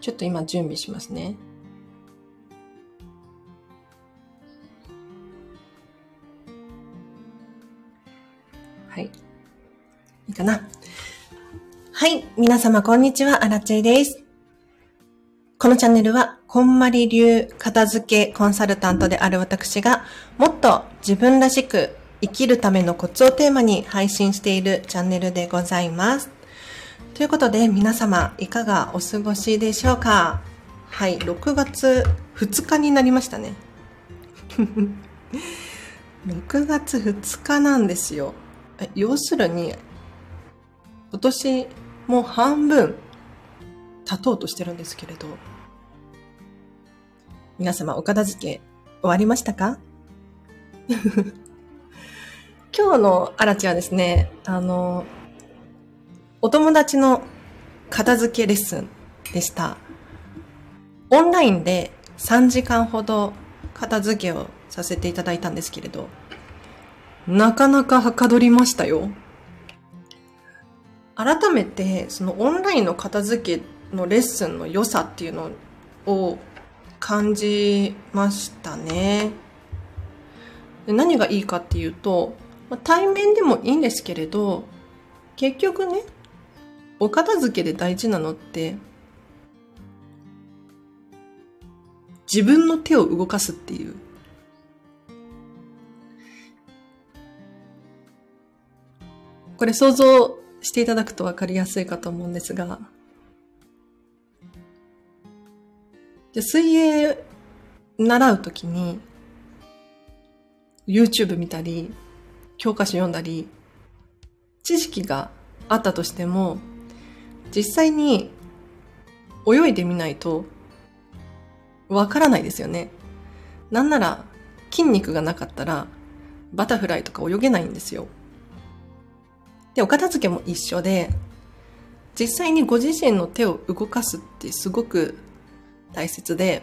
ちょっと今準備しますね。はい。いいかな。はい。皆様、こんにちは。アラチェです。このチャンネルは、こんまり流片付けコンサルタントである私が、もっと自分らしく生きるためのコツをテーマに配信しているチャンネルでございます。ということで皆様いかがお過ごしでしょうか？はい、6月2日になりましたね。6月2日なんですよ。要するに、今年もう半分経とうとしてるんですけれど、皆様お片付け終わりましたか？今日のアラチはですね、あの、お友達の片付けレッスンでした。オンラインで3時間ほど片付けをさせていただいたんですけれど、なかなかはかどりましたよ。改めて、そのオンラインの片付けのレッスンの良さっていうのを感じましたね。何がいいかっていうと、対面でもいいんですけれど、結局ね、お片付けで大事なのって、自分の手を動かすっていう。これ想像していただくとわかりやすいかと思うんですが、じゃ水泳習うときに、YouTube 見たり、教科書読んだり、知識があったとしても、実際に泳いでみないとわからないですよね。なんなら筋肉がなかったらバタフライとか泳げないんですよ。で、お片付けも一緒で、実際にご自身の手を動かすってすごく大切で、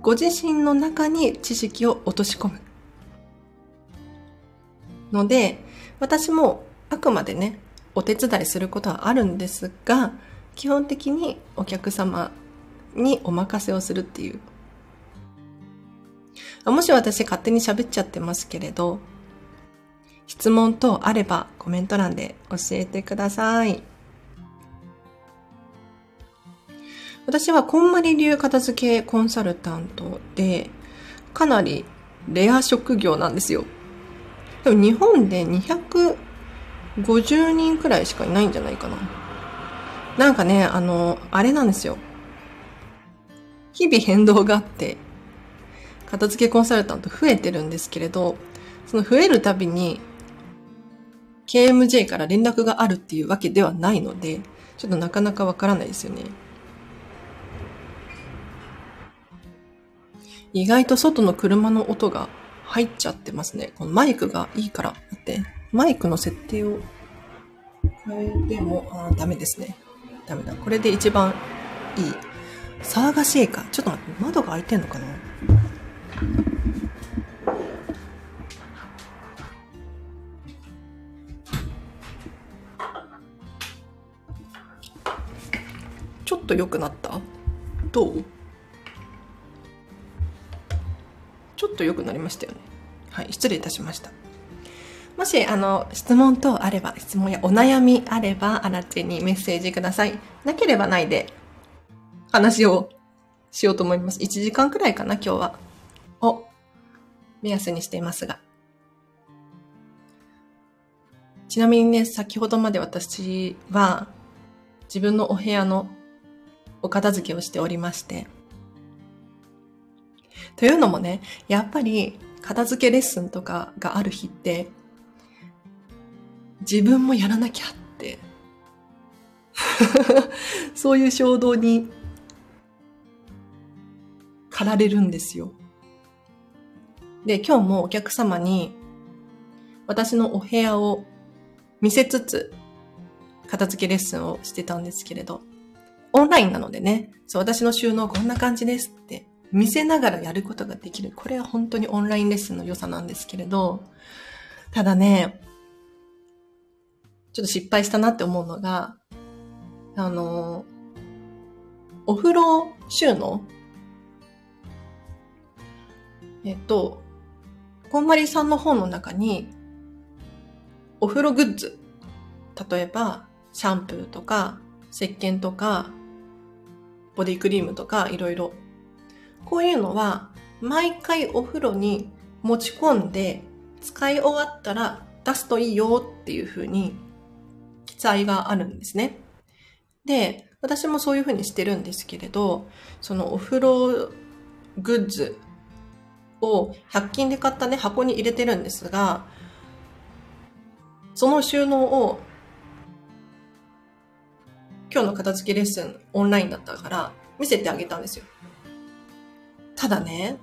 ご自身の中に知識を落とし込む。ので、私もあくまでね、お手伝いすることはあるんですが、基本的にお客様にお任せをするっていう。もし私勝手に喋っちゃってますけれど、質問等あればコメント欄で教えてください。私はこんまり流片付けコンサルタントで、かなりレア職業なんですよ。でも日本で200 50人くらいしかいないんじゃないかな。なんかね、あの、あれなんですよ。日々変動があって、片付けコンサルタント増えてるんですけれど、その増えるたびに、KMJ から連絡があるっていうわけではないので、ちょっとなかなかわからないですよね。意外と外の車の音が入っちゃってますね。このマイクがいいから。待って。マイクの設定を変えても、あダメですね。ダメだ。これで一番いい。騒がしいか。ちょっと待って、窓が開いてんのかな？ちょっと良くなった？どう？ちょっと良くなりましたよね。はい、失礼いたしました。もし、あの、質問等あれば、質問やお悩みあれば、あらちにメッセージください。なければないで、話をしようと思います。1時間くらいかな、今日は。を、目安にしていますが。ちなみにね、先ほどまで私は、自分のお部屋のお片付けをしておりまして。というのもね、やっぱり片付けレッスンとかがある日って、自分もやらなきゃって そういう衝動に駆られるんですよ。で、今日もお客様に私のお部屋を見せつつ片付けレッスンをしてたんですけれど、オンラインなのでね、そう、私の収納こんな感じですって見せながらやることができる。これは本当にオンラインレッスンの良さなんですけれど、ただね、ちょっと失敗したなって思うのが、あの、お風呂収納？えっと、こんまりさんの本の中に、お風呂グッズ、例えば、シャンプーとか、石鹸とか、ボディクリームとか、いろいろ。こういうのは、毎回お風呂に持ち込んで、使い終わったら出すといいよっていう風に載があるんですね。で、私もそういう風にしてるんですけれど、そのお風呂グッズを100均で買ったね、箱に入れてるんですが、その収納を今日の片付けレッスンオンラインだったから見せてあげたんですよ。ただね、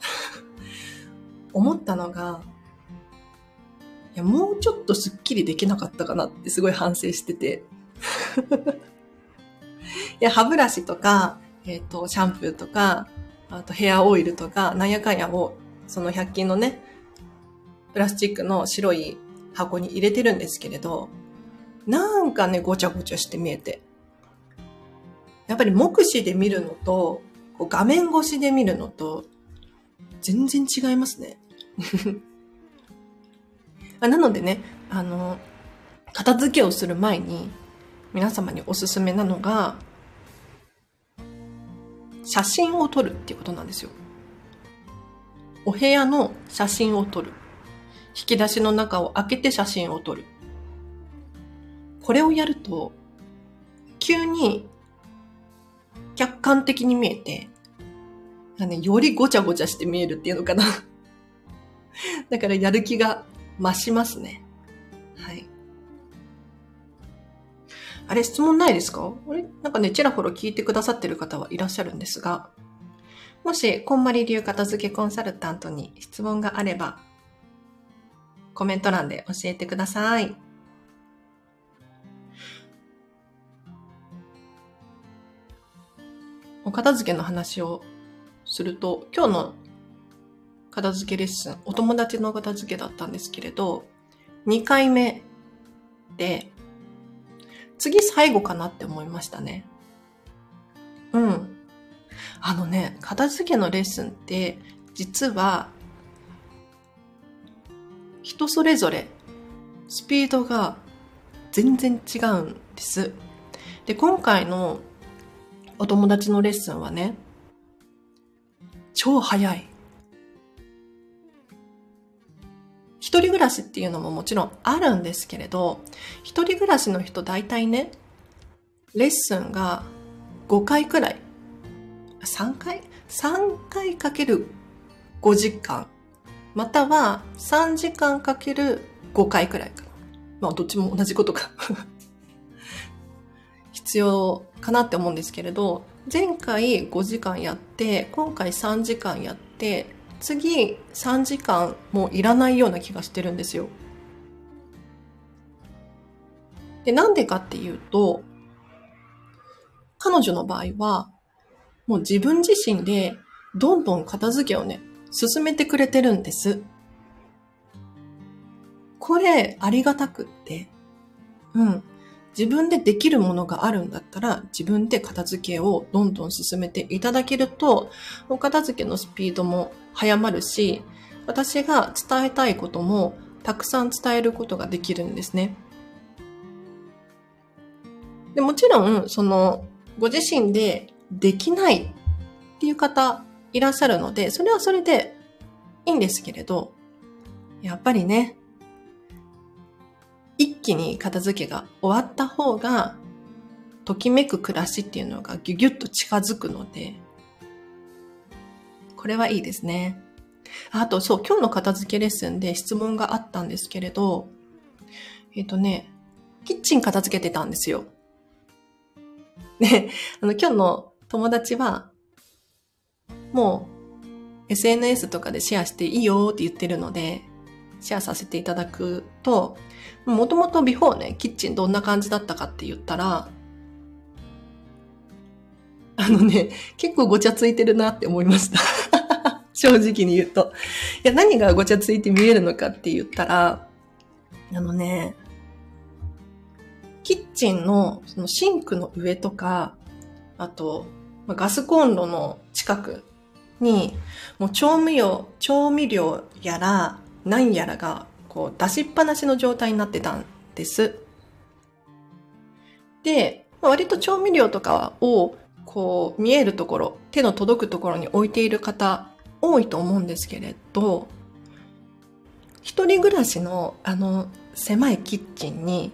思ったのが、や、もうちょっとスッキリできなかったかなってすごい反省してて。いや、歯ブラシとか、えっ、ー、と、シャンプーとか、あとヘアオイルとか、なんやかんやを、その100均のね、プラスチックの白い箱に入れてるんですけれど、なんかね、ごちゃごちゃして見えて。やっぱり目視で見るのと、こう画面越しで見るのと、全然違いますね。なのでね、あの、片付けをする前に、皆様におすすめなのが、写真を撮るっていうことなんですよ。お部屋の写真を撮る。引き出しの中を開けて写真を撮る。これをやると、急に客観的に見えて、ね、よりごちゃごちゃして見えるっていうのかな。だからやる気が増しますね。はい。あれ、質問ないですか？あれ？なんかね、ちらほら聞いてくださってる方はいらっしゃるんですが、もし、こんまり流片付けコンサルタントに質問があれば、コメント欄で教えてください。お片付けの話をすると、今日の片付けレッスン、お友達の片付けだったんですけれど、2回目で、次最後かなって思いましたね。うん。あのね、片付けのレッスンって、実は、人それぞれ、スピードが全然違うんです。で、今回のお友達のレッスンはね、超早い。一人暮らしっていうのももちろんあるんですけれど、一人暮らしの人大体ね、レッスンが5回くらい、3回 ?3 回かける5時間、または3時間かける5回くらいかな。まあどっちも同じことか 必要かなって思うんですけれど、前回5時間やって、今回3時間やって、次3時間もういらないような気がしてるんですよ。で、なんでかっていうと、彼女の場合は、もう自分自身でどんどん片付けをね、進めてくれてるんです。これ、ありがたくって、うん。自分でできるものがあるんだったら、自分で片付けをどんどん進めていただけると、お片付けのスピードも早まるし、私が伝えたいこともたくさん伝えることができるんですね。でもちろん、その、ご自身でできないっていう方いらっしゃるので、それはそれでいいんですけれど、やっぱりね、一気に片付けが終わった方が、ときめく暮らしっていうのがギュギュッと近づくので、これはいいですね。あと、そう、今日の片付けレッスンで質問があったんですけれど、えっ、とね、キッチン片付けてたんですよ。で、あの、今日の友達は、もう、SNS とかでシェアしていいよって言ってるので、シェアさせていただくと、もともとビフォーね、キッチンどんな感じだったかって言ったら、あのね、結構ごちゃついてるなって思いました。正直に言うと。いや、何がごちゃついて見えるのかって言ったら、あのね、キッチンのそのシンクの上とか、あと、ガスコンロの近くに、もう調味料、調味料やら、何やらが、こう、出しっぱなしの状態になってたんです。で、割と調味料とかを、こう、見えるところ、手の届くところに置いている方、多いと思うんですけれど、一人暮らしの、あの、狭いキッチンに、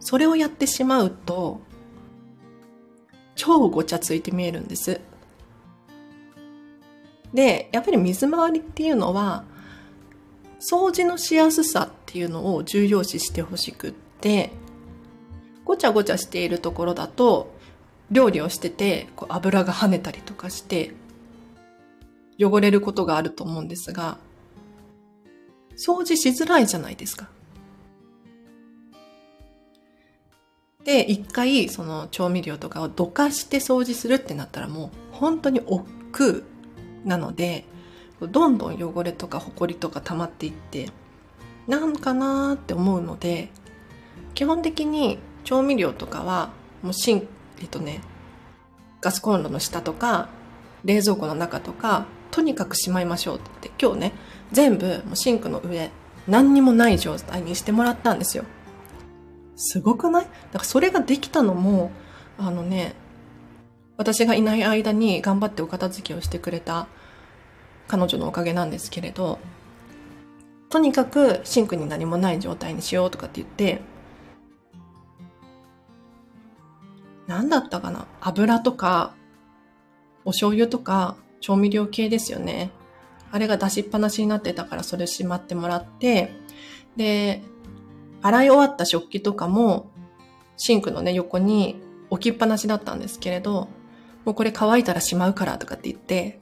それをやってしまうと、超ごちゃついて見えるんです。で、やっぱり水回りっていうのは、掃除のしやすさっていうのを重要視してほしくって、ごちゃごちゃしているところだと、料理をしてて、こう油が跳ねたりとかして、汚れることがあると思うんですが、掃除しづらいじゃないですか。で、一回その調味料とかをどかして掃除するってなったらもう本当に億劫なので、どんどん汚れとかホコリとか溜まっていってなんかなーって思うので基本的に調味料とかはもうシンえっとねガスコンロの下とか冷蔵庫の中とかとにかくしまいましょうってって今日ね全部シンクの上何にもない状態にしてもらったんですよ。すごくない？だからそれができたのもあのね私がいない間に頑張ってお片付けをしてくれた彼女のおかげなんですけれど、とにかくシンクに何もない状態にしようとかって言って、何だったかな？油とか、お醤油とか、調味料系ですよね。あれが出しっぱなしになってたからそれしまってもらって、で、洗い終わった食器とかも、シンクのね、横に置きっぱなしだったんですけれど、もうこれ乾いたらしまうからとかって言って、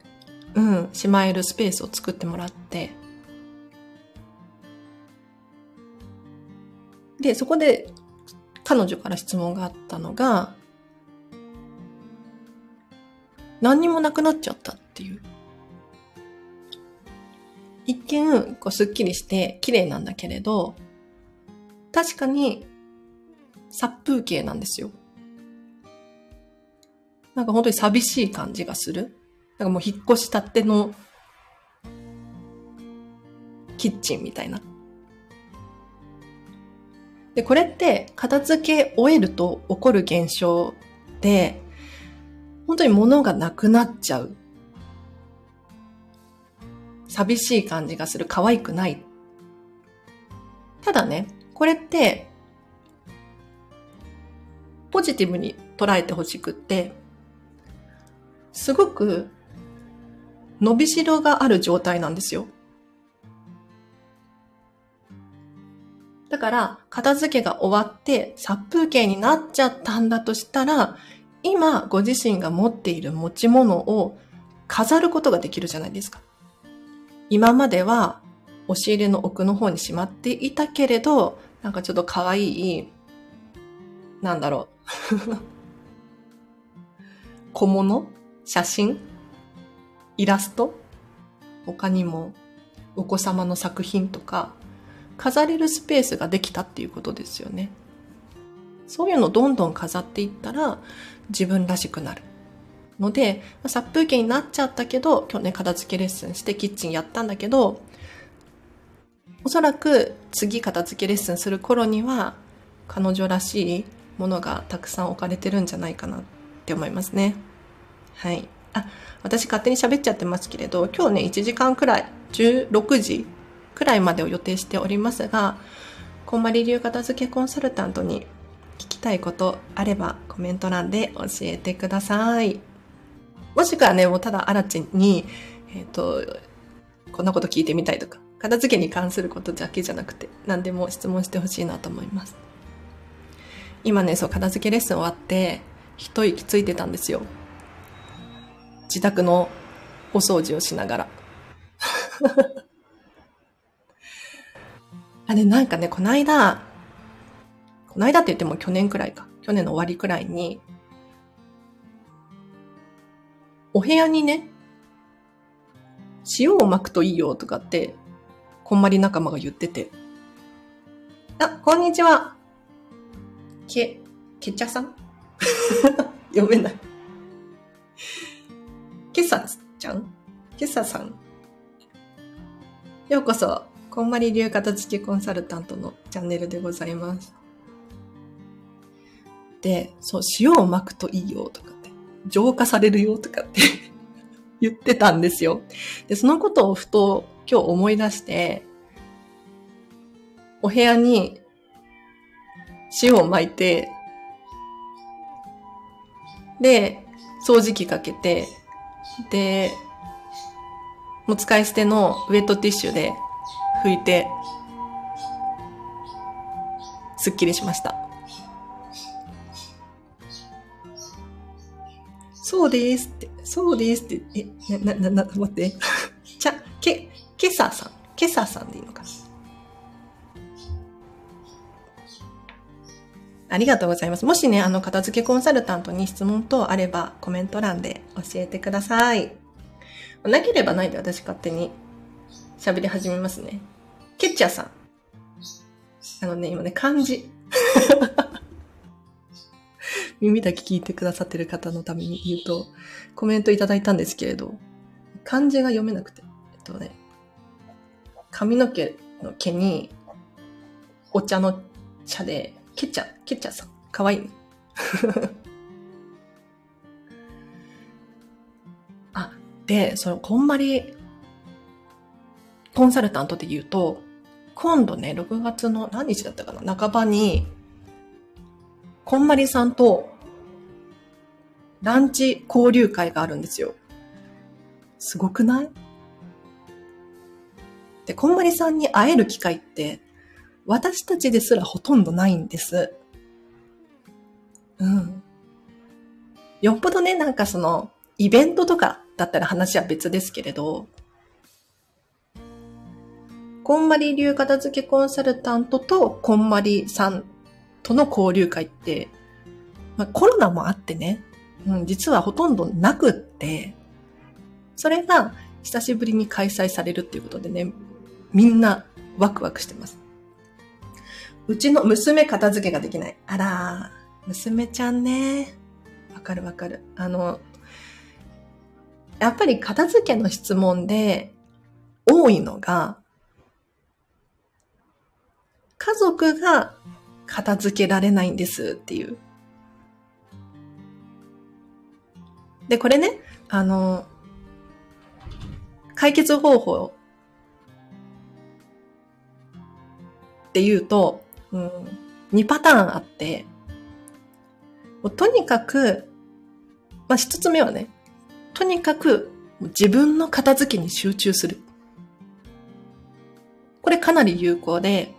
うん、しまえるスペースを作ってもらって、で、そこで彼女から質問があったのが、何にもなくなっちゃったっていう。一見、こう、すっきりして綺麗なんだけれど、確かに殺風景なんですよ。なんか本当に寂しい感じがする。なんかもう引っ越したってのキッチンみたいな。で、これって片付け終えると起こる現象で、本当に物がなくなっちゃう。寂しい感じがする。可愛くない。ただね、これって、ポジティブに捉えてほしくって、すごく伸びしろがある状態なんですよ。だから、片付けが終わって殺風景になっちゃったんだとしたら、今ご自身が持っている持ち物を飾ることができるじゃないですか。今までは押し入れの奥の方にしまっていたけれど、なんかちょっと可愛い、なんだろう。小物？写真？イラスト？他にもお子様の作品とか飾れるスペースができたっていうことですよね。そういうのをどんどん飾っていったら自分らしくなる。ので、殺風景になっちゃったけど、今日ね、片付けレッスンしてキッチンやったんだけど、おそらく次片付けレッスンする頃には、彼女らしいものがたくさん置かれてるんじゃないかなって思いますね。はい。あ、私勝手に喋っちゃってますけれど、今日ね、1時間くらい、16時くらいまでを予定しておりますが、こんまり流片付けコンサルタントに聞きたいことあればコメント欄で教えてください。もしくはね、もうただあらちに、えっ、ー、と、こんなこと聞いてみたいとか、片付けに関することだけじゃなくて、何でも質問してほしいなと思います。今ね、そう、片付けレッスン終わって、一息ついてたんですよ。自宅のお掃除をしながら。あれ、なんかね、この間、この間って言っても去年くらいか。去年の終わりくらいに、お部屋にね、塩を巻くといいよとかって、こんまり仲間が言ってて。あ、こんにちは。け、けちゃさん？読めない。けさちゃん？けささん？ようこそ、こんまり流片付けコンサルタントのチャンネルでございます。で、そう、塩を巻くといいよとかって、浄化されるよとかって 言ってたんですよ。で、そのことをふと今日思い出して、お部屋に塩を巻いて、で、掃除機かけて、で、もう使い捨てのウェットティッシュで拭いて、すっきりしました。そうですって、そうですって、え、な、な、な、待って。ちゃ、け、けささん、けささんでいいのかな。ありがとうございます。もしね、あの、片付けコンサルタントに質問等あれば、コメント欄で教えてください。なければないで私勝手に喋り始めますね。ケッチャーさん。あのね、今ね、漢字。耳だけ聞いてくださってる方のために言うと、コメントいただいたんですけれど、漢字が読めなくて。えっとね、髪の毛の毛に、お茶の茶で、ケチャ、ケチャさん。かわいいね。あ、で、その、こんまり、コンサルタントで言うと、今度ね、6月の何日だったかな半ばに、こんまりさんと、ランチ交流会があるんですよ。すごくない？で、こんまりさんに会える機会って、私たちですらほとんどないんです。うん。よっぽどね、なんかその、イベントとかだったら話は別ですけれど、こんまり流片付けコンサルタントとこんまりさんとの交流会って、まあ、コロナもあってね、うん、実はほとんどなくって、それが久しぶりに開催されるっていうことでね、みんなワクワクしてます。うちの娘片付けができない。あら、娘ちゃんね。わかるわかる。あの、やっぱり片付けの質問で多いのが、家族が片付けられないんですっていう。で、これね、あの、解決方法っていうと、うん、2パターンあって、とにかく、まあ、一つ目はね、とにかく自分の片付けに集中する。これかなり有効で、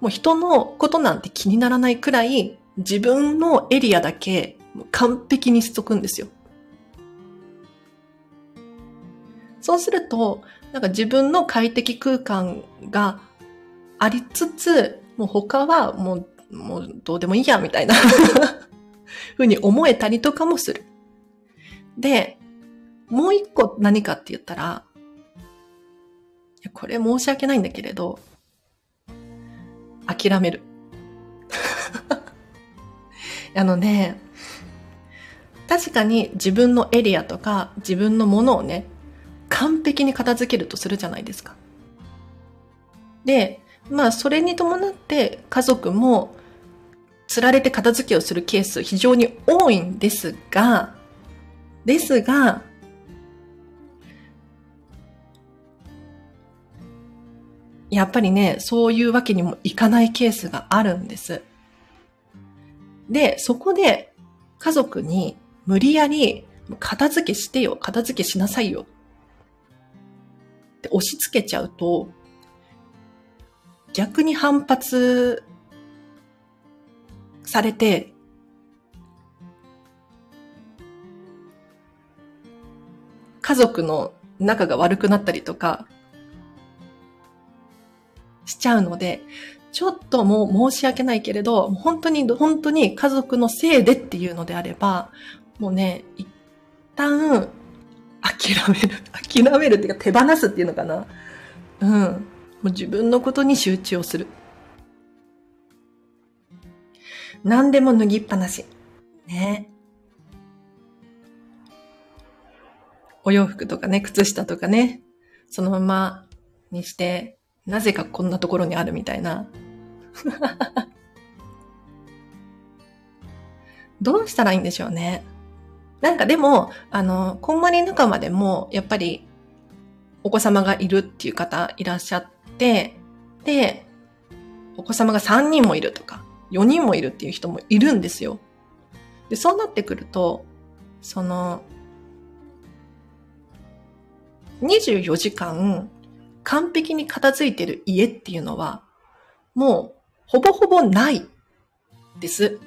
もう人のことなんて気にならないくらい自分のエリアだけ完璧にしとくんですよ。そうすると、なんか自分の快適空間がありつつ、もう他はもう、もうどうでもいいや、みたいな ふうに思えたりとかもする。で、もう一個何かって言ったら、これ申し訳ないんだけれど、諦める。あのね、確かに自分のエリアとか自分のものをね、完璧に片付けるとするじゃないですか。で、まあ、それに伴って家族も、釣られて片付けをするケース非常に多いんですが、ですが、やっぱりね、そういうわけにもいかないケースがあるんです。で、そこで家族に無理やり、片付けしてよ、片付けしなさいよ。って押し付けちゃうと、逆に反発されて、家族の仲が悪くなったりとか、しちゃうので、ちょっともう申し訳ないけれど、本当に、本当に家族のせいでっていうのであれば、もうね、一旦、諦める。諦めるっていうか手放すっていうのかな。うん。もう自分のことに集中をする。何でも脱ぎっぱなし。ね。お洋服とかね、靴下とかね、そのままにして、なぜかこんなところにあるみたいな。どうしたらいいんでしょうね。なんかでも、あの、こんまり仲間でも、やっぱり、お子様がいるっていう方いらっしゃって、で、お子様が3人もいるとか、4人もいるっていう人もいるんですよ。で、そうなってくると、その、24時間完璧に片付いてる家っていうのは、もうほぼほぼないです。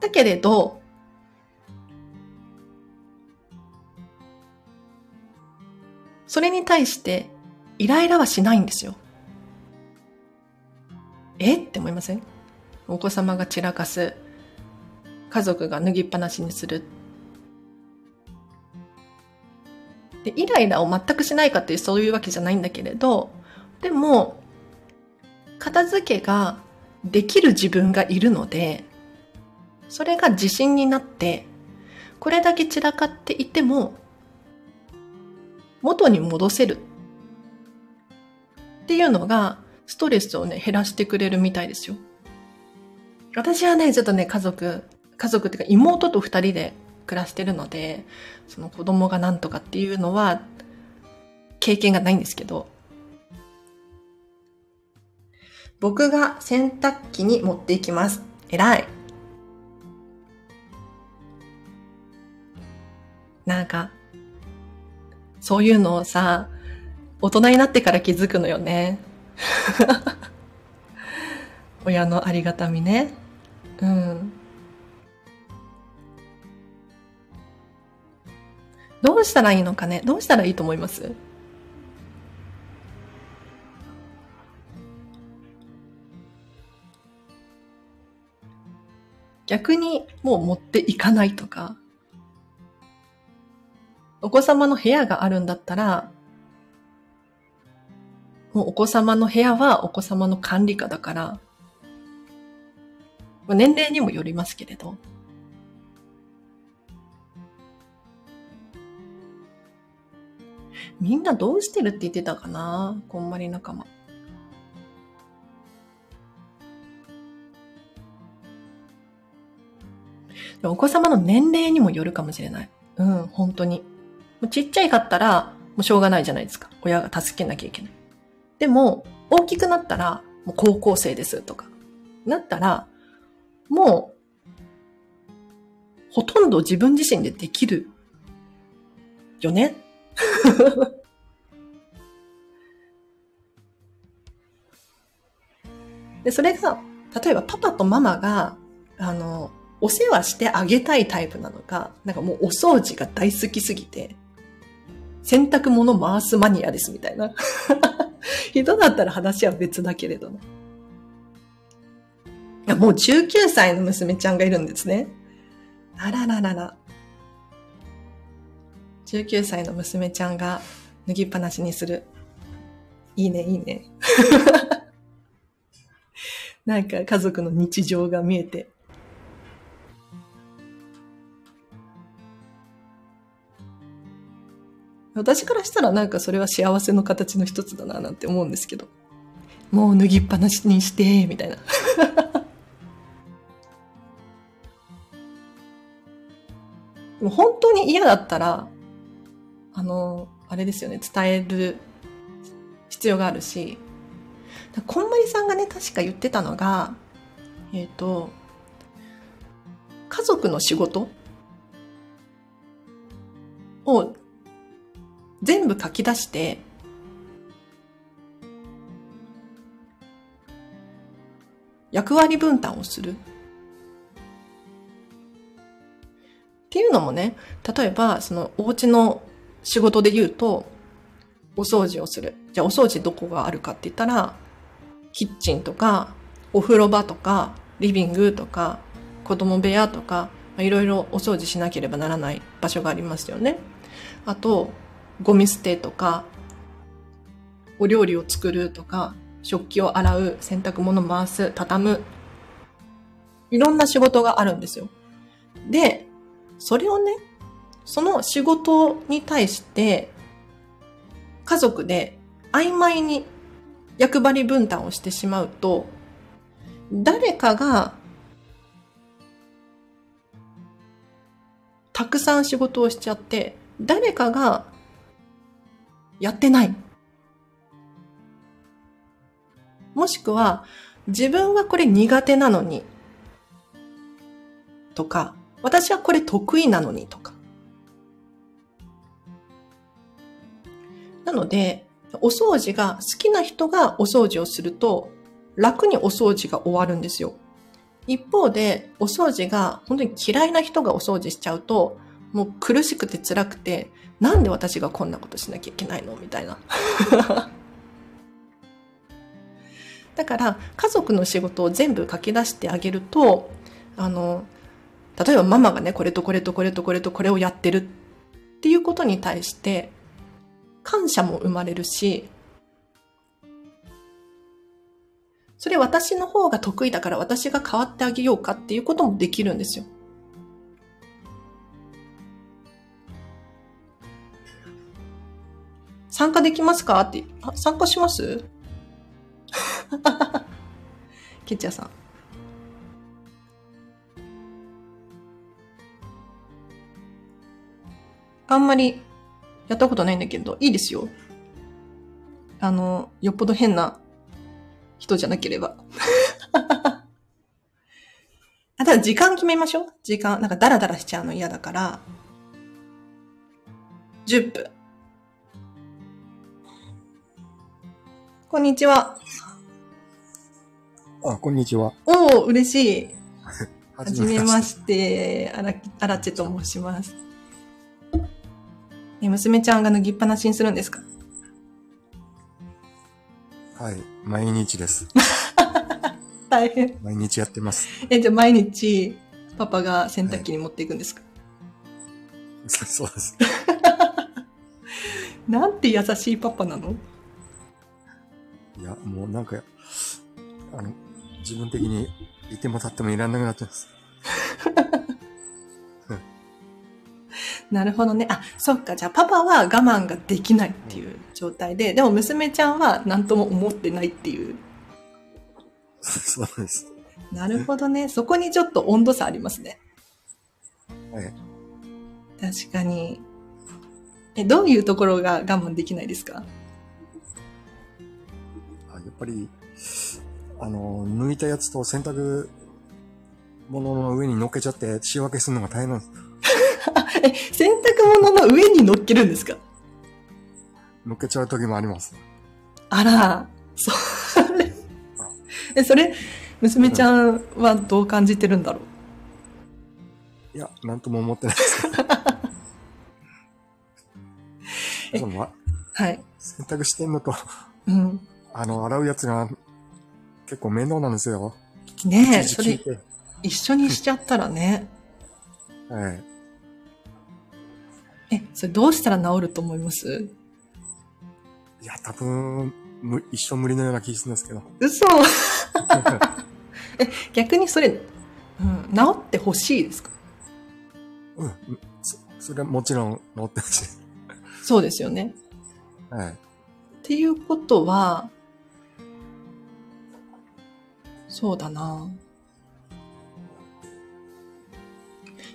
だけれど、それに対してイライラはしないんですよ。え？って思いません？お子様が散らかす。家族が脱ぎっぱなしにする。で、イライラを全くしないかっていうそういうわけじゃないんだけれど、でも、片付けができる自分がいるので、それが自信になって、これだけ散らかっていても、元に戻せるっていうのが、ストレスをね、減らしてくれるみたいですよ。私はね、ちょっとね、家族、家族っていうか妹と二人で暮らしてるので、その子供が何とかっていうのは、経験がないんですけど、僕が洗濯機に持っていきます。偉い。なんか、そういうのをさ、大人になってから気づくのよね。親のありがたみね。うん。どうしたらいいのかね？どうしたらいいと思います？逆にもう持っていかないとか、お子様の部屋があるんだったら、もうお子様の部屋はお子様の管理下だから、年齢にもよりますけれど、みんなどうしてるって言ってたかな？こんまり仲間。お子様の年齢にもよるかもしれない。うん、本当に。ちっちゃいかったら、もうしょうがないじゃないですか。親が助けなきゃいけない。でも、大きくなったら、もう高校生ですとか、なったら、もう、ほとんど自分自身でできるよね？で、それが、例えばパパとママが、あの、お世話してあげたいタイプなのか、なんかもうお掃除が大好きすぎて、洗濯物回すマニアですみたいな。人だったら話は別だけれどね。いや、もう19歳の娘ちゃんがいるんですね。あらららら。19歳の娘ちゃんが脱ぎっぱなしにする。いいね、いいね。なんか家族の日常が見えて私からしたらなんかそれは幸せの形の一つだななんて思うんですけど。もう脱ぎっぱなしにして、みたいな。で も本当に嫌だったら、あの、あれですよね、伝える必要があるし、こんまりさんがね、確か言ってたのが、えっ、ー、と、家族の仕事を全部書き出して、役割分担をする。っていうのもね、例えば、そのお家の仕事で言うと、お掃除をする。じゃあお掃除どこがあるかって言ったら、キッチンとか、お風呂場とか、リビングとか、子供部屋とか、いろいろお掃除しなければならない場所がありますよね。あと、ゴミ捨てとか、お料理を作るとか、食器を洗う、洗濯物回す、畳む。いろんな仕事があるんですよ。で、それをね、その仕事に対して、家族で曖昧に役割分担をしてしまうと、誰かがたくさん仕事をしちゃって、誰かがやってない。もしくは、自分はこれ苦手なのに、とか、私はこれ得意なのにとか。なので、お掃除が好きな人がお掃除をすると、楽にお掃除が終わるんですよ。一方で、お掃除が本当に嫌いな人がお掃除しちゃうと、もう苦しくて辛くて、なんで私がこんなことしなきゃいけないの？みたいな。だから、家族の仕事を全部書き出してあげると、あの、例えばママがね、これとこれとこれとこれとこれをやってるっていうことに対して、感謝も生まれるし、それ私の方が得意だから私が変わってあげようかっていうこともできるんですよ。参加できますか？って、あ、参加します？ケッチャさん。あんまりやったことないんだけど、いいですよ。あの、よっぽど変な人じゃなければ。あ、ただ時間決めましょう。時間。なんかダラダラしちゃうの嫌だから。10分。こんにちは。あ、こんにちは。おお、嬉しい。はじめまして、あら、あらちと申します。え、娘ちゃんが脱ぎっぱなしにするんですか？はい、毎日です。大変。毎日やってます。え、じゃあ毎日、パパが洗濯機に持っていくんですか、はい、そうです。なんて優しいパパなの？いや、もうなんか、あの、自分的にいても立ってもいらんなくなってます。なるほどね。あ、そっか。じゃあパパは我慢ができないっていう状態で、でも娘ちゃんは何とも思ってないっていう。そうです。なるほどね。そこにちょっと温度差ありますね。はい。確かに。え、どういうところが我慢できないですか？ぱり、あの、抜いたやつと洗濯物の上に乗っけちゃって仕分けするのが大変なんです。え、洗濯物の上に乗っけるんですか？乗っけちゃう時もあります。あら、それ、え、それ、娘ちゃんはどう感じてるんだろう？いや、なんとも思ってないですけど。えはい。洗濯してんのと、うん。あの、洗うやつが結構面倒なんですよ。ねえ、それ、一緒にしちゃったらね。はい。え、それどうしたら治ると思います？いや、多分、む一生無理のような気がするんですけど。嘘 え、逆にそれ、うん、治ってほしいですか？うん。そそれはもちろん治ってほしい。そうですよね。はい。っていうことは、そうだな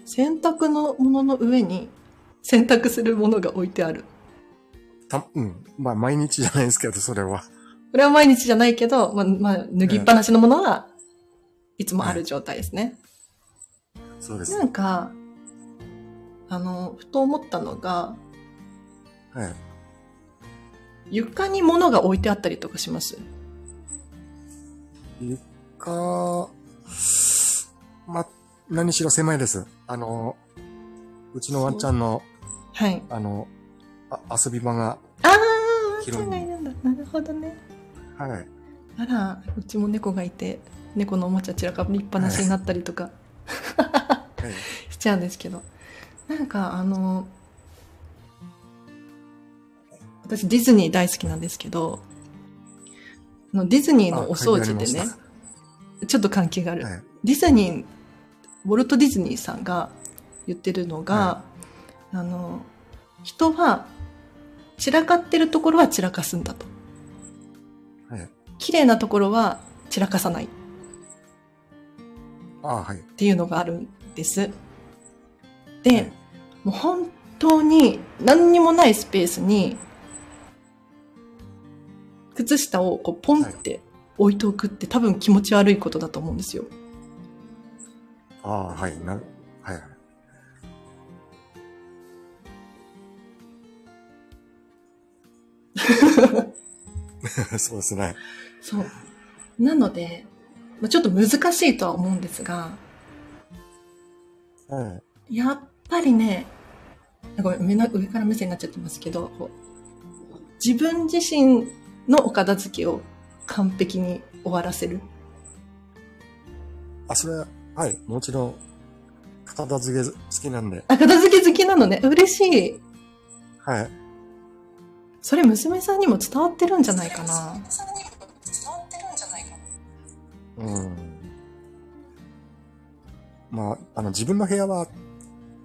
洗濯のものの上に洗濯するものが置いてある。た、うん。まあ、毎日じゃないですけど、それは。これは毎日じゃないけど、まあ、まあ、脱ぎっぱなしのものはいつもある状態ですね。そうです。なんか、あの、ふと思ったのが、はい。床に物が置いてあったりとかします？床、ま、何しろ狭いです。あの、うちのワンちゃんの、はい。あの、あ遊び場が、ああ、ワンちゃんがいるんだ。なるほどね。はい。あら、うちも猫がいて、猫のおもちゃ散らかりっぱなしになったりとかはい。しちゃうんですけど。なんかあの、私ディズニー大好きなんですけど、ディズニーのお掃除でね、ちょっと関係がある。はい。ディズニー、ウォルト・ディズニーさんが言ってるのが、はあの、人は散らかってるところは散らかすんだと。はい。綺麗なところは散らかさないっああ、はい。ていうのがあるんです。で、はいもう本当に何にもないスペースに、靴下をこうポンって置いておくって多分気持ち悪いことだと思うんですよ。ああ、はい。なる、はいはい。そうですね。そう。なので、まあちょっと難しいとは思うんですが、はい。やっぱりね、ごめん上の上から目線になっちゃってますけど、自分自身のお片付けを完璧に終わらせる。あ、それは、はい。もちろん、片付け好きなんで。あ、片付け好きなのね。嬉しい。はい。それ娘さんにも伝わってるんじゃないかな。うん。まあ、あの、自分の部屋は、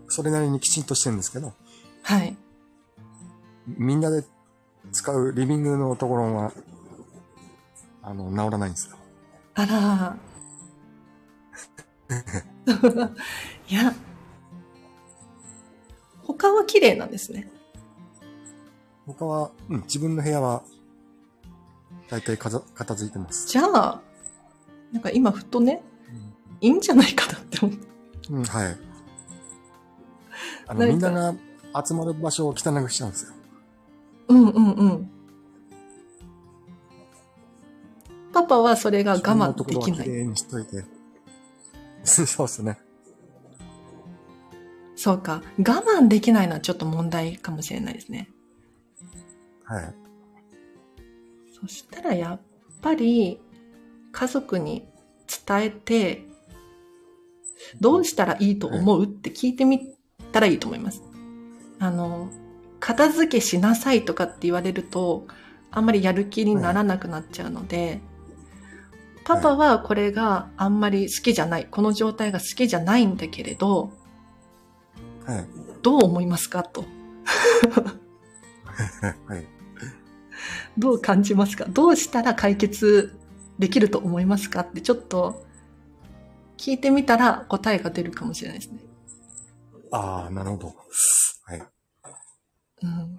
それなりにきちんとしてるんですけど、はい。みんなで使うリビングのところは、あの、治らないんですよ。あら。いや。他は綺麗なんですね。他は、うん、自分の部屋は、だいたい片付いてます。じゃあ、なんか今ふとね、いいんじゃないかなって思って。うん、はい。あの、みんなが集まる場所を汚くしちゃうんですよ。うんうんうん。パパはそれが我慢できない。にしといて。そうですね。そうか。我慢できないのはちょっと問題かもしれないですね。はい。そしたらやっぱり家族に伝えて、どうしたらいいと思うって聞いてみたらいいと思います。あの、片付けしなさいとかって言われると、あんまりやる気にならなくなっちゃうので、パパはこれがあんまり好きじゃない、この状態が好きじゃないんだけれど、はい。どう思いますかと。はい。どう感じますか？どうしたら解決できると思いますかってちょっと聞いてみたら答えが出るかもしれないですね。ああ、なるほど。はい。うん。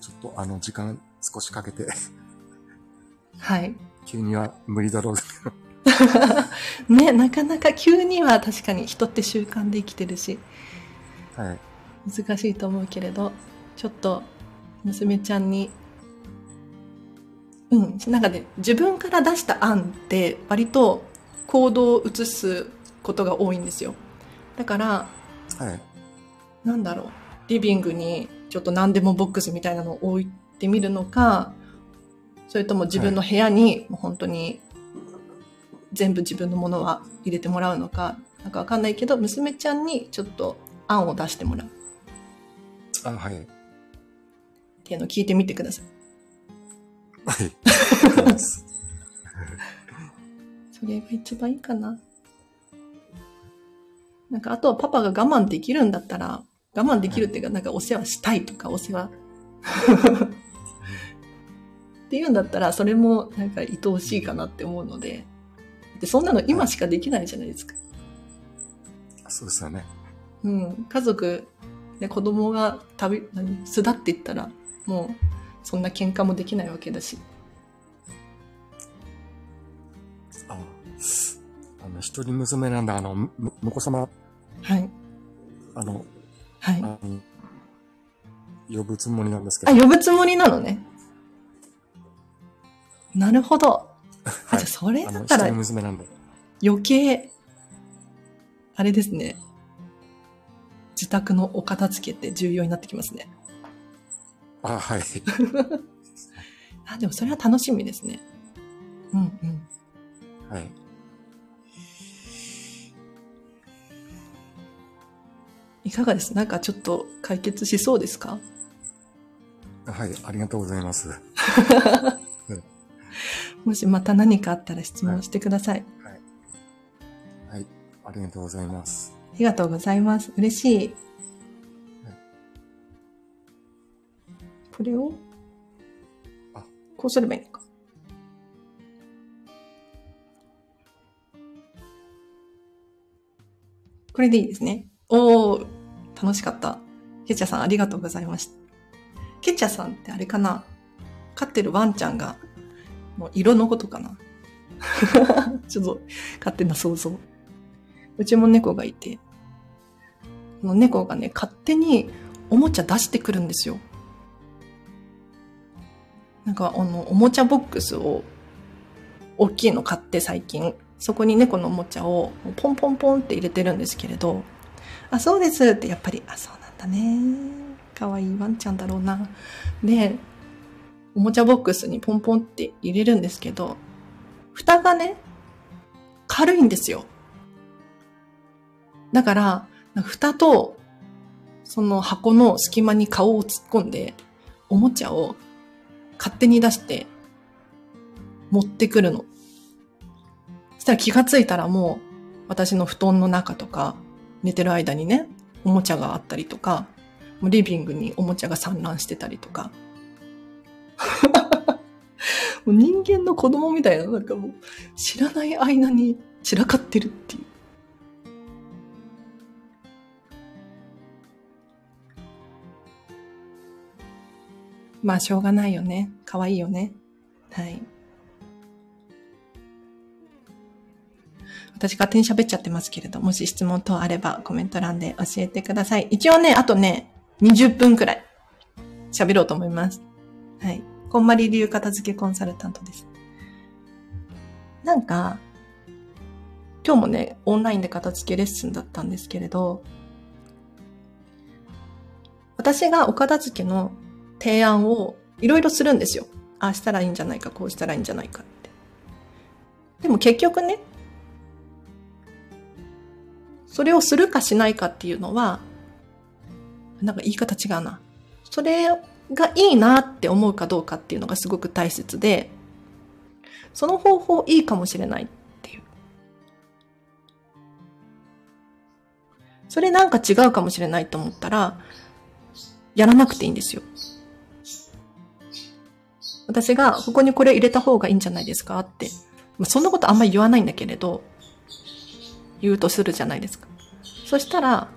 ちょっと、あの、時間少しかけて、はい。急には無理だろう。ね、なかなか急には確かに人って習慣で生きてるし、はい。難しいと思うけれど、ちょっと娘ちゃんに、うん、なんかね、自分から出した案って割と行動を移すことが多いんですよ。だから、はい。なんだろう、リビングにちょっと何でもボックスみたいなのを置いてみるのか、それとも自分の部屋にもう本当に全部自分のものは入れてもらうのか、なんかわかんないけど、娘ちゃんにちょっと案を出してもらうっあはい。ていうのを聞いてみてください。はい。それが一番いいかな。なんかあとはパパが我慢できるんだったら、我慢できるっていうか、なんかお世話したいとか、お世話 っていうんだったら、それもなんか愛おしいかなって思うので、でそんなの今しかできないじゃないですか。そうですよね。うん。家族、ね、子供が旅、何、巣立っていったら、もう、そんな喧嘩もできないわけだし。ああの、一人娘なんだ、あの、む、婿様、はい。あの、はい。呼ぶつもりなんですけあ、ど。呼ぶつもりなのね。なるほど。あ、はいじゃあそれだったら人娘なんで。余計、あれですね。自宅のお片付けって重要になってきますね。あ、はい。あ、でもそれは楽しみですね。うんうん。はい。いかがです？なんかちょっと解決しそうですか？はい、ありがとうございます。もしまた何かあったら質問してください。はい、ありがとうございます。ありがとうございます。嬉しい。これを？あこうすればいいのか。これでいいですね。おー、楽しかった。ケチャさんありがとうございました。ケチャさんってあれかな？飼ってるワンちゃんが、もう色のことかな ちょっと勝手な想像。うちも猫がいて、この猫がね、勝手におもちゃ出してくるんですよ。なんか、あの、おもちゃボックスを、大きいの買って最近、そこに猫のおもちゃをポンポンポンって入れてるんですけれど、あ、そうですってやっぱり、あ、そうなんだね。かわいいワンちゃんだろうな。で、おもちゃボックスにポンポンって入れるんですけど、蓋がね、軽いんですよ。だから、蓋と、その箱の隙間に顔を突っ込んで、おもちゃを勝手に出して、持ってくるの。そしたら気がついたらもう、私の布団の中とか、寝てる間にね、おもちゃがあったりとか、リビングにおもちゃが散乱してたりとか。もう人間の子供みたいな、なんかもう、知らない間に散らかってるっていう。まあ、しょうがないよね。可愛いよね。はい。私勝手に喋っちゃってますけれど、もし質問等あればコメント欄で教えてください。一応ね、あとね、20分くらい喋ろうと思います。はい。こんまり流片付けコンサルタントです。なんか、今日もね、オンラインで片付けレッスンだったんですけれど、私がお片付けの提案をいろいろするんですよ。ああしたらいいんじゃないか、こうしたらいいんじゃないかって。でも結局ね、それをするかしないかっていうのは、なんか言い方違うな。それがいいなって思うかどうかっていうのがすごく大切で、その方法いいかもしれないっていう。それなんか違うかもしれないと思ったら、やらなくていいんですよ。私が、ここにこれ入れた方がいいんじゃないですかって。まあ、そんなことあんまり言わないんだけれど、言うとするじゃないですか。そしたら、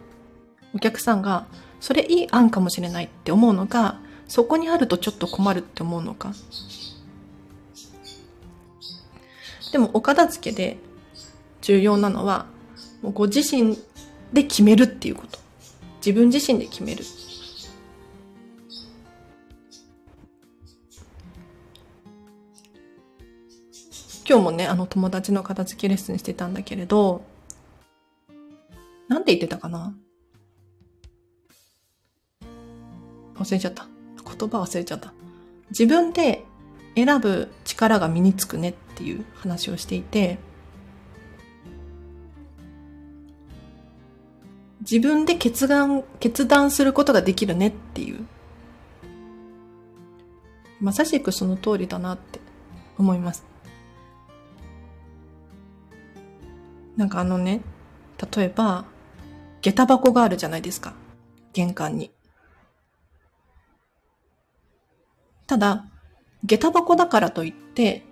お客さんが、それいい案かもしれないって思うのか、そこにあるとちょっと困るって思うのか？でも、お片付けで重要なのは、もうご自身で決めるっていうこと。自分自身で決める。今日もね、あの友達の片付けレッスンしてたんだけれど、なんて言ってたかな？忘れちゃった。言葉忘れちゃった。自分で選ぶ力が身につくねっていう話をしていて、自分で決断、決断することができるねっていう。まさしくその通りだなって思います。なんかあのね、例えば、下駄箱があるじゃないですか。玄関に。ただ、下駄箱だからといって、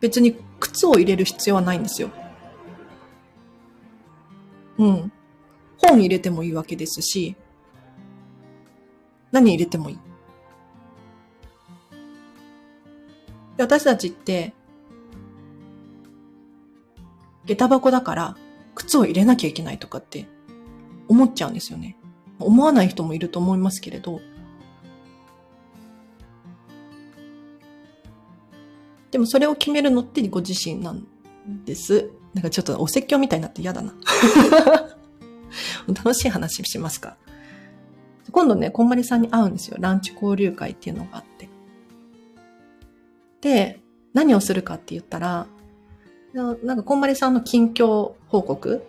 別に靴を入れる必要はないんですよ。うん。本入れてもいいわけですし、何入れてもいい。で私たちって、下駄箱だから靴を入れなきゃいけないとかって思っちゃうんですよね。思わない人もいると思いますけれど。でもそれを決めるのってご自身なんです。なんかちょっとお説教みたいになって嫌だな。楽しい話しますか？今度ね、こんまりさんに会うんですよ。ランチ交流会っていうのがあって。で、何をするかって言ったら、なんかこんまりさんの近況報告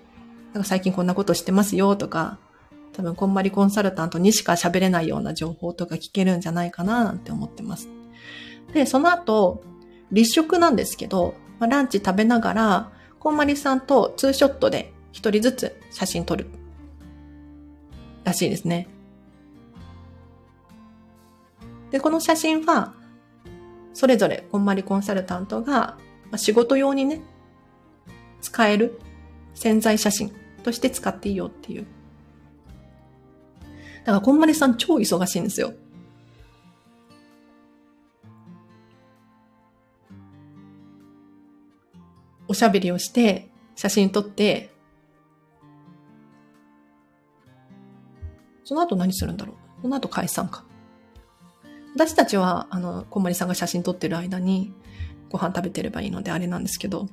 なんか最近こんなことしてますよとか、多分こんまりコンサルタントにしか喋れないような情報とか聞けるんじゃないかななんて思ってます。で、その後、立食なんですけど、まあ、ランチ食べながら、こんまりさんとツーショットで一人ずつ写真撮る。らしいですね。で、この写真は、それぞれこんまりコンサルタントが仕事用にね、使える潜在写真として使っていいよっていう。だからこんまりさん超忙しいんですよ。しゃべりをして、写真撮って、その後何するんだろう？その後解散か。私たちは、あの、こんまりさんが写真撮ってる間に、ご飯食べてればいいのであれなんですけど。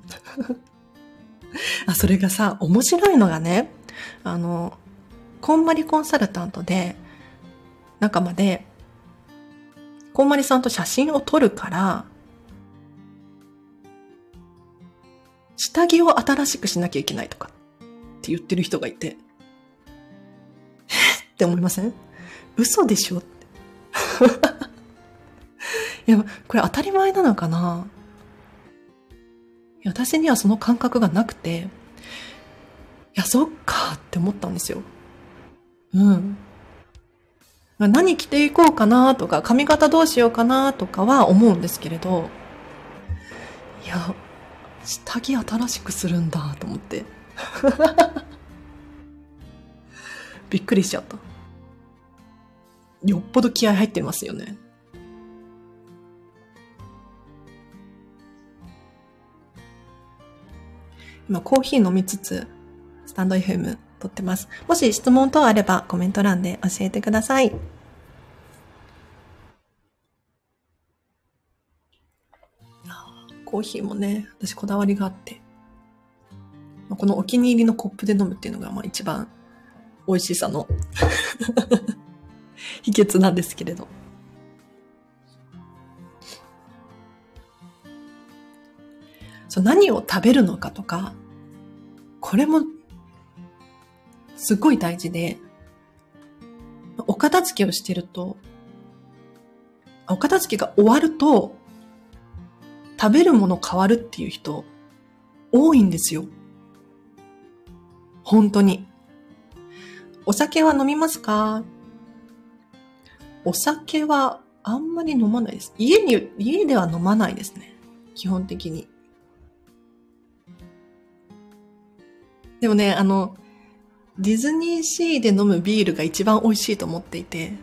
あ、それがさ、面白いのがね、あの、こんまりコンサルタントで、仲間で、こんまりさんと写真を撮るから、下着を新しくしなきゃいけないとかって言ってる人がいて、え って思いません？嘘でしょ？って。いや、これ当たり前なのかな？いや私にはその感覚がなくて、いや、そっか。って思ったんですよ。うん。何着ていこうかなとか、髪型どうしようかなとかは思うんですけれど、いや、下着新しくするんだと思って。びっくりしちゃった。よっぽど気合入ってますよね。今コーヒー飲みつつ、スタンド FM 撮ってます。もし質問等あればコメント欄で教えてください。コーヒーもね、私こだわりがあって。このお気に入りのコップで飲むっていうのがまあ一番美味しさの 秘訣なんですけれど。そう何を食べるのかとか、これもすごい大事で、お片付けをしてると、お片付けが終わると、食べるもの変わるっていう人、多いんですよ。本当に。お酒は飲みますか？お酒はあんまり飲まないです。家に、家では飲まないですね。基本的に。でもね、あの、ディズニーシーで飲むビールが一番美味しいと思っていて、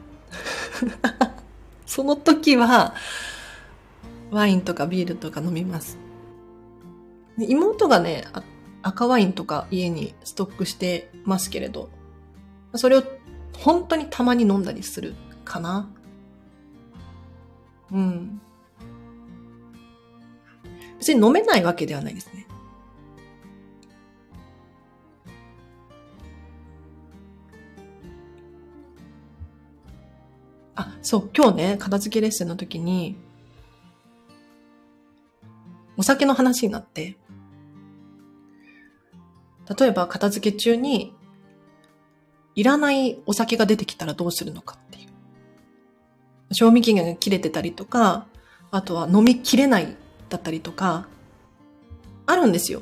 その時は、ワインとかビールとか飲みます。妹がね、赤ワインとか家にストックしてますけれど、それを本当にたまに飲んだりするかな。うん。別に飲めないわけではないですね。あ、そう、今日ね、片付けレッスンの時に、お酒の話になって、例えば片付け中に、いらないお酒が出てきたらどうするのかっていう。賞味期限が切れてたりとか、あとは飲みきれないだったりとか、あるんですよ。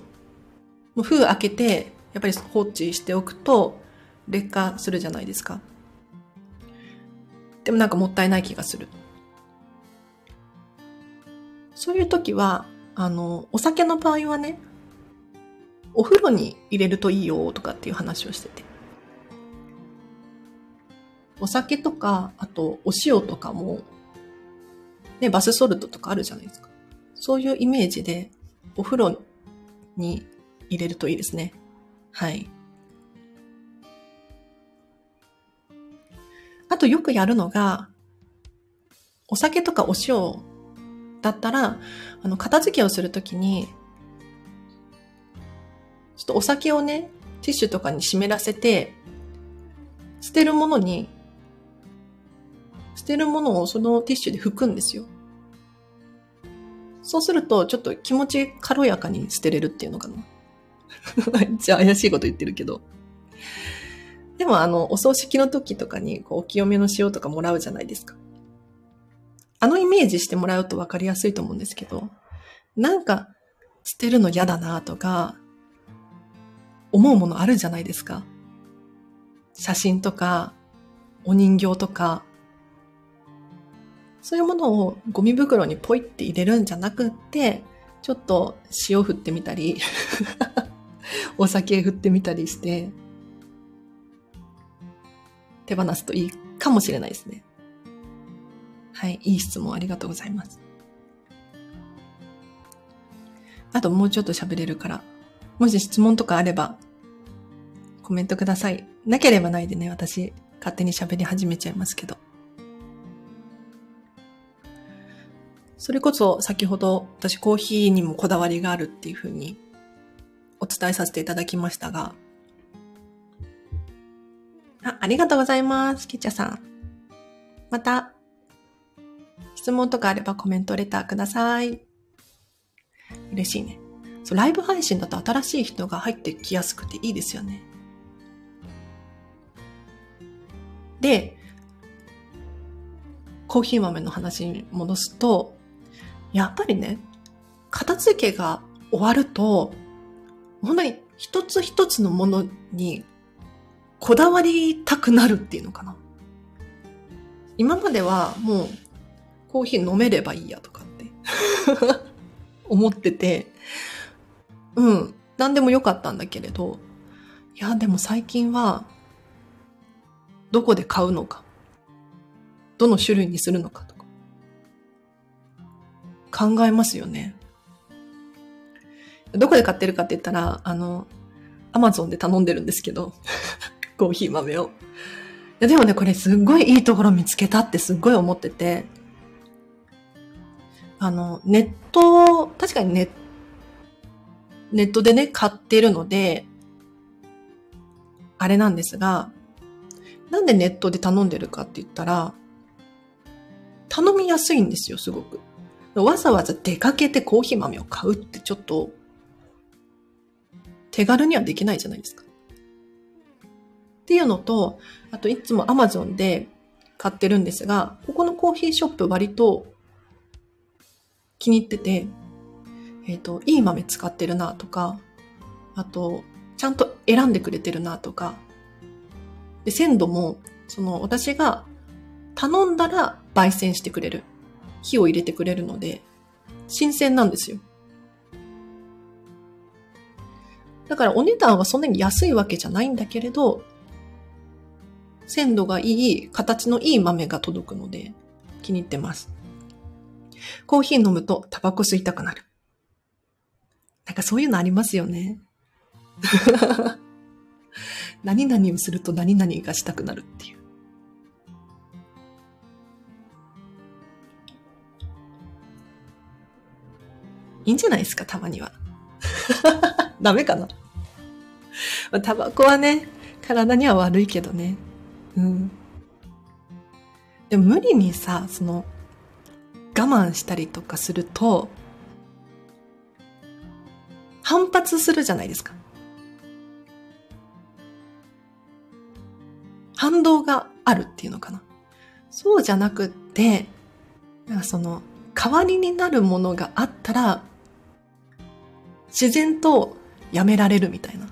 もう封開けて、やっぱり放置しておくと劣化するじゃないですか。でもなんかもったいない気がする。そういう時は、あの、お酒の場合はね、お風呂に入れるといいよとかっていう話をしてて。お酒とか、あとお塩とかも、ね、バスソルトとかあるじゃないですか。そういうイメージで、お風呂に入れるといいですね。はい。あとよくやるのが、お酒とかお塩だったら、あの、片付けをするときに、ちょっとお酒をね、ティッシュとかに湿らせて、捨てるものに、捨てるものをそのティッシュで拭くんですよ。そうすると、ちょっと気持ち軽やかに捨てれるっていうのかな。めっちゃ怪しいこと言ってるけど。でも、あの、お葬式の時とかに、こう、お清めの塩とかもらうじゃないですか。あのイメージしてもらうと分かりやすいと思うんですけど、なんか、捨てるの嫌だなとか、思うものあるじゃないですか。写真とか、お人形とか、そういうものをゴミ袋にポイって入れるんじゃなくって、ちょっと塩振ってみたり、お酒振ってみたりして、手放すといいかもしれないですね。はい、いい質問ありがとうございます。あともうちょっと喋れるから、もし質問とかあれば、コメントください。なければないでね、私、勝手に喋り始めちゃいますけど。それこそ先ほど私コーヒーにもこだわりがあるっていうふうにお伝えさせていただきましたが、あ、ありがとうございます。キッチャさん。また、質問とかあればコメントレターください。嬉しいね。そう、ライブ配信だと新しい人が入ってきやすくていいですよね。で、コーヒー豆の話に戻すと、やっぱりね、片付けが終わると、本当に一つ一つのものにこだわりたくなるっていうのかな。今まではもうコーヒー飲めればいいやとかって。思ってて、うん、何でもよかったんだけれど、いや、でも最近は、どこで買うのか、どの種類にするのかとか、考えますよね。どこで買ってるかって言ったら、あの、アマゾンで頼んでるんですけど、コーヒー豆を。いやでもね、これすっごいいいところ見つけたってすっごい思ってて、あの、ネット、確かにネネットでね、買ってるので、あれなんですが、なんでネットで頼んでるかって言ったら、頼みやすいんですよ、すごく。わざわざ出かけてコーヒー豆を買うってちょっと、手軽にはできないじゃないですか。っていうのと、あといつも Amazon で買ってるんですが、ここのコーヒーショップ割と気に入ってて、えっ、ー、と、いい豆使ってるなとか、あと、ちゃんと選んでくれてるなとか、で、鮮度も、その、私が頼んだら焙煎してくれる。火を入れてくれるので、新鮮なんですよ。だからお値段はそんなに安いわけじゃないんだけれど、鮮度がいい、形のいい豆が届くので気に入ってます。コーヒー飲むとタバコ吸いたくなる。なんかそういうのありますよね。何々をすると何々がしたくなるっていう。いいんじゃないですか、たまには。ダメかな。タバコはね、体には悪いけどね。うん。でも無理にさ、その、我慢したりとかすると、反発するじゃないですか。反動があるっていうのかな。そうじゃなくって、なんかその、代わりになるものがあったら、自然とやめられるみたいな。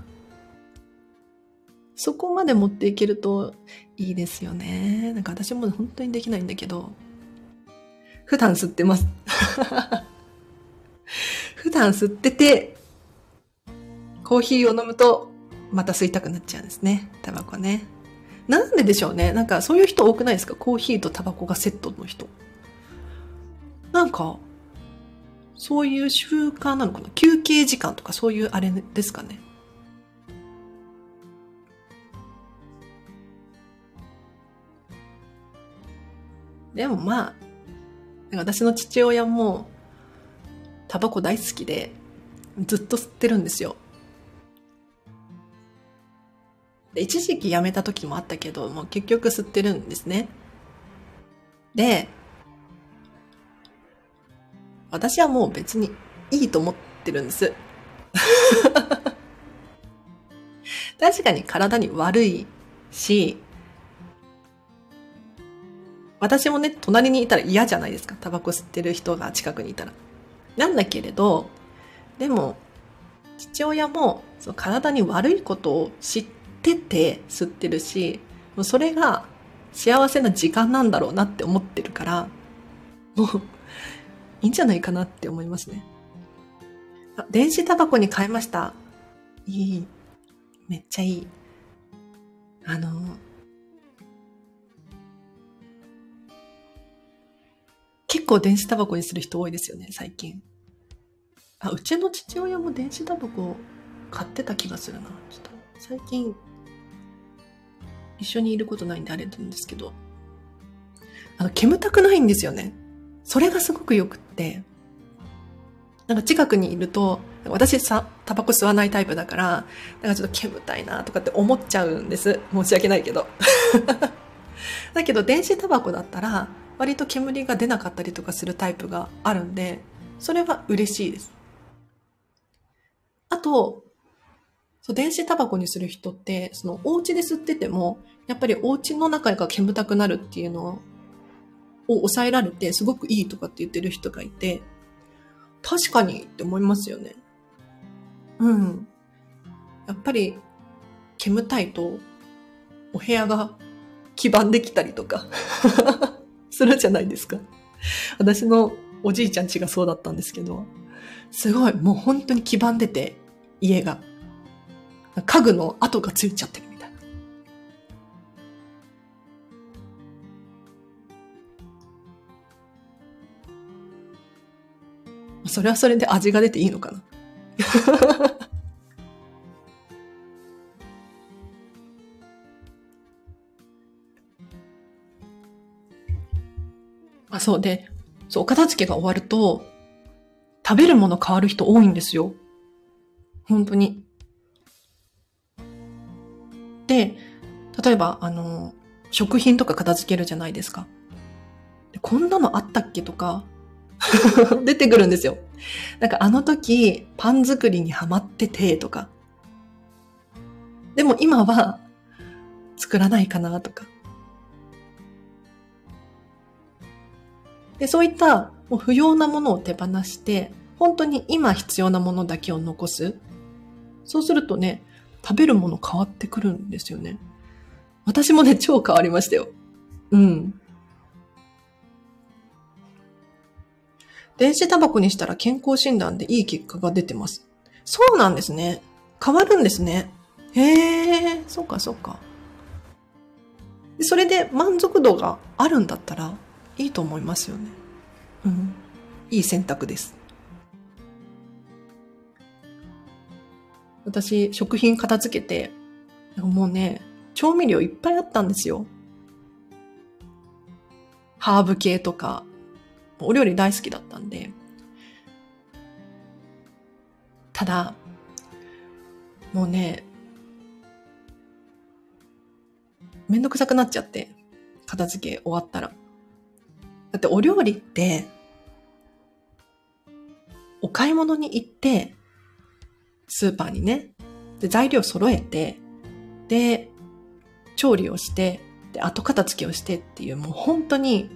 そこまで持っていけるといいですよね。なんか私も本当にできないんだけど、普段吸ってます。普段吸ってて、コーヒーを飲むと、また吸いたくなっちゃうんですね。タバコね。なんででしょうね。なんかそういう人多くないですか？コーヒーとタバコがセットの人。なんか、そういう習慣なのかな？休憩時間とかそういうあれですかね。でもまあ、私の父親もタバコ大好きでずっと吸ってるんですよ。で一時期やめた時もあったけど、もう結局吸ってるんですね。で、私はもう別にいいと思ってるんです。確かに体に悪いし、私もね、隣にいたら嫌じゃないですか。タバコ吸ってる人が近くにいたら。なんだけれど、でも、父親もその体に悪いことを知ってて吸ってるし、もうそれが幸せな時間なんだろうなって思ってるから、もういいんじゃないかなって思いますね。あ、電子タバコに変えました。いい。めっちゃいい。あの、結構電子タバコにする人多いですよね、最近。あ、うちの父親も電子タバコ買ってた気がするな。ちょっと、最近、一緒にいることないんであれなんですけど、あの、煙たくないんですよね。それがすごく良くって、なんか近くにいると、私さ、タバコ吸わないタイプだから、なんかちょっと煙たいなとかって思っちゃうんです。申し訳ないけど。だけど電子タバコだったら、割と煙が出なかったりとかするタイプがあるんで、それは嬉しいです。あと、そう電子タバコにする人って、そのお家で吸ってても、やっぱりお家の中が煙たくなるっていうのを抑えられてすごくいいとかって言ってる人がいて、確かにって思いますよね。うん。やっぱり煙たいとお部屋が黄ばんできたりとか するじゃないですか。私のおじいちゃん家がそうだったんですけど、すごいもう本当に黄ばんでて家が家具の跡がついちゃってるみたいな。それはそれで味が出ていいのかな。あ、そうで、そう、お片付けが終わると、食べるもの変わる人多いんですよ。本当に。で、例えば、あの、食品とか片付けるじゃないですか。こんなのあったっけとか 出てくるんですよ。なんかあの時、パン作りにハマってて、とか。でも今は、作らないかな、とか。で、そういったもう不要なものを手放して、本当に今必要なものだけを残す。そうするとね、食べるもの変わってくるんですよね。私もね、超変わりましたよ。うん。電子タバコにしたら健康診断でいい結果が出てます。そうなんですね。変わるんですね。へえ、そうかそうか。それで満足度があるんだったらいいと思いますよね。うん。いい選択です。私、食品片付けて、もうね、調味料いっぱいあったんですよ。ハーブ系とか、お料理大好きだったんで。ただ、もうね、めんどくさくなっちゃって、片付け終わったら。だってお料理って、お買い物に行って、スーパーにね、で、材料揃えて、で、調理をして、で、後片付けをしてっていう、もう本当に、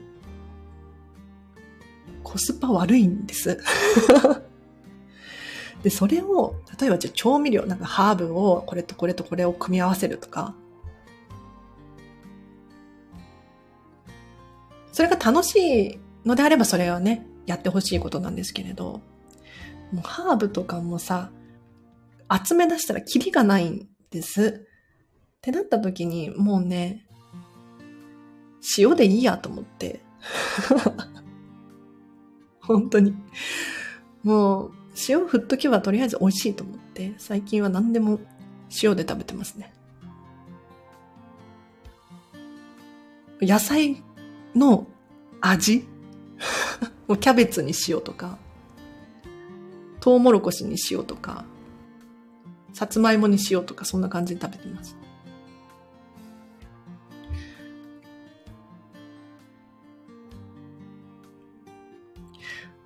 コスパ悪いんです。で、それを、例えばじゃ調味料、なんかハーブをこれとこれとこれを組み合わせるとか、それが楽しいのであればそれはね、やってほしいことなんですけれど、もうハーブとかもさ、集め出したらキリがないんです。ってなった時に、もうね、塩でいいやと思って。本当に。もう、塩振っとけばとりあえず美味しいと思って、最近は何でも塩で食べてますね。野菜の味？もうキャベツにしようとか、トウモロコシにしようとか、さつまいもにしようとか、そんな感じで食べてます。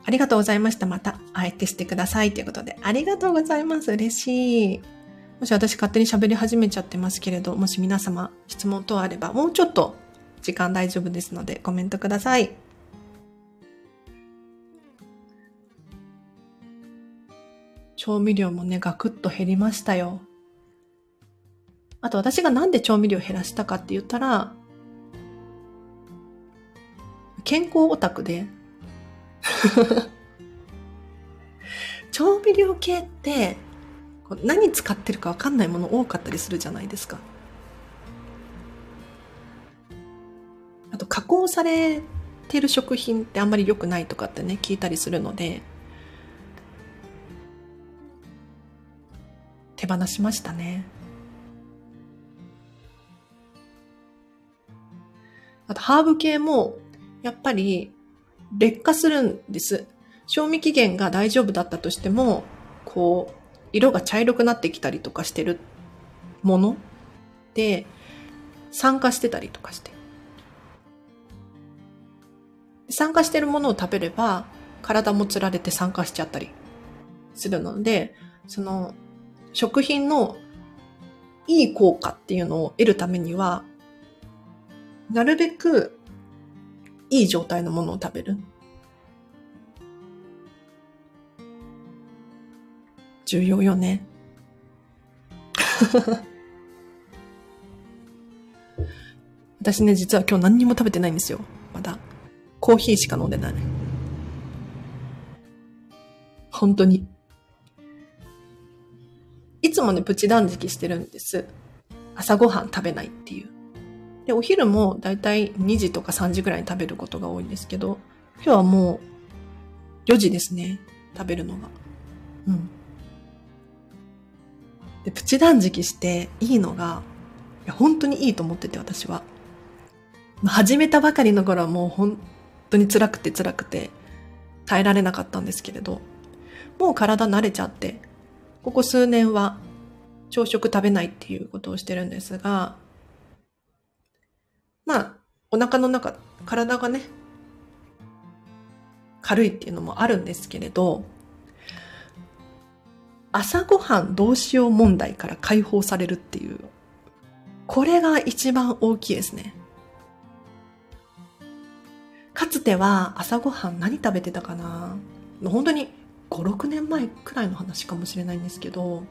ありがとうございました。また会えてしてください。ということで、ありがとうございます。嬉しい。もし私勝手に喋り始めちゃってますけれど、もし皆様質問等あれば、もうちょっと時間大丈夫ですのでコメントください。調味料もね、ガクッと減りましたよ。あと私がなんで調味料減らしたかって言ったら、健康オタクで 調味料系って何使ってるかわかんないもの多かったりするじゃないですか。あと加工されてる食品ってあんまり良くないとかってね聞いたりするので手放しましたね。あとハーブ系もやっぱり劣化するんです。賞味期限が大丈夫だったとしても、こう、色が茶色くなってきたりとかしてるもので、酸化してたりとかして。酸化してるものを食べれば、体もつられて酸化しちゃったりするので、その、食品のいい効果っていうのを得るためには、なるべくいい状態のものを食べる。重要よね。私ね、実は今日何にも食べてないんですよ。まだ。コーヒーしか飲んでない。本当に。いつもね、プチ断食してるんです。朝ごはん食べないっていう。で、お昼もだいたい2時とか3時ぐらいに食べることが多いんですけど、今日はもう4時ですね。食べるのが。うん。で、プチ断食していいのが、いや本当にいいと思ってて私は。始めたばかりの頃はもう本当に辛くて辛くて耐えられなかったんですけれど、もう体慣れちゃって、ここ数年は朝食食べないっていうことをしてるんですが、まあ、お腹の中、体がね、軽いっていうのもあるんですけれど、朝ごはんどうしよう問題から解放されるっていう、これが一番大きいですね。かつては朝ごはん何食べてたかな？本当に5、6年前くらいの話かもしれないんですけど、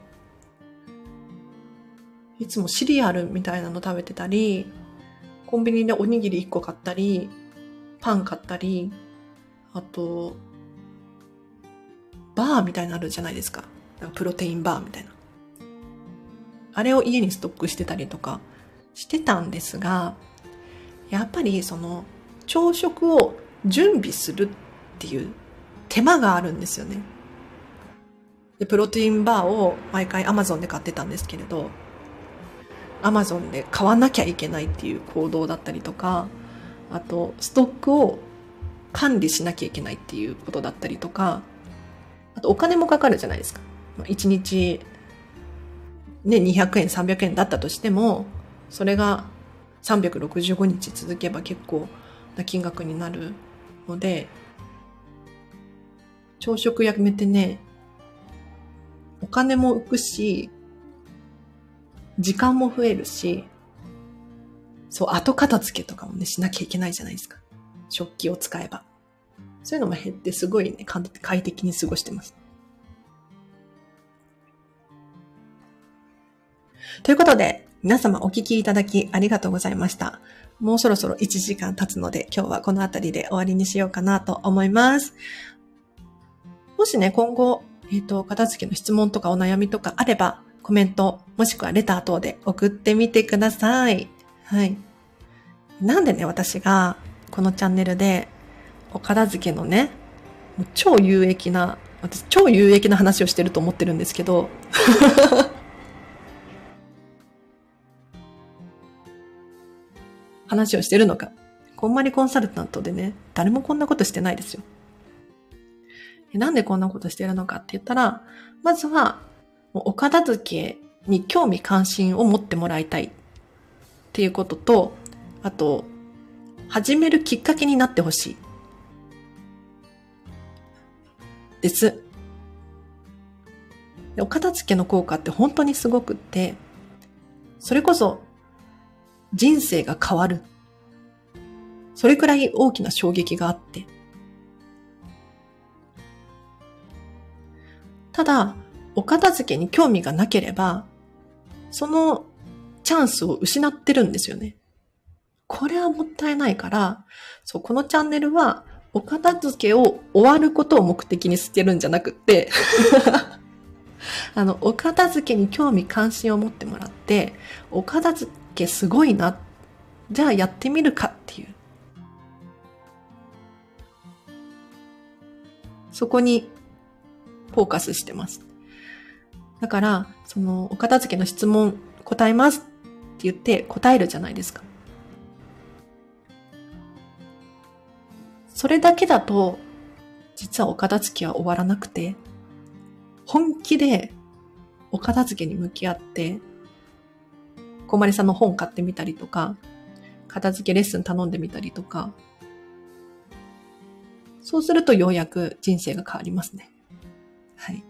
いつもシリアルみたいなの食べてたり、コンビニでおにぎり1個買ったり、パン買ったり、あと、バーみたいなのあるじゃないですか。かプロテインバーみたいな。あれを家にストックしてたりとかしてたんですが、やっぱりその朝食を準備するっていう手間があるんですよね。で、プロテインバーを毎回 Amazon で買ってたんですけれど、アマゾンで買わなきゃいけないっていう行動だったりとか、あと、ストックを管理しなきゃいけないっていうことだったりとか、あとお金もかかるじゃないですか。1日、ね、200円、300円だったとしても、それが365日続けば結構な金額になるので、朝食やめてね、お金も浮くし、時間も増えるし、そう、後片付けとかもね、しなきゃいけないじゃないですか。食器を使えば。そういうのも減ってすごいね、快適に過ごしてます。ということで、皆様お聞きいただきありがとうございました。もうそろそろ1時間経つので、今日はこの辺りで終わりにしようかなと思います。もしね、今後、えっ、ー、と、片付けの質問とかお悩みとかあれば、コメント、もしくはレター等で送ってみてください。はい。なんでね、私がこのチャンネルでお片付けのね、超有益な、私超有益な話をしてると思ってるんですけど、話をしてるのか。こんまりコンサルタントでね、誰もこんなことしてないですよ。なんでこんなことしてるのかって言ったら、まずはお片付けに興味関心を持ってもらいたいっていうことと、あと、始めるきっかけになってほしい。です。お片付けの効果って本当にすごくって、それこそ人生が変わる。それくらい大きな衝撃があって。ただ、お片付けに興味がなければ、そのチャンスを失ってるんですよね。これはもったいないから、そう、このチャンネルは、お片付けを終わることを目的にしてるんじゃなくって あの、お片付けに興味関心を持ってもらって、お片付けすごいな。じゃあやってみるかっていう。そこにフォーカスしてます。だから、その、お片付けの質問答えますって言って答えるじゃないですか。それだけだと、実はお片付けは終わらなくて、本気でお片付けに向き合って、こまりさんの本買ってみたりとか、片付けレッスン頼んでみたりとか、そうするとようやく人生が変わりますね。はい。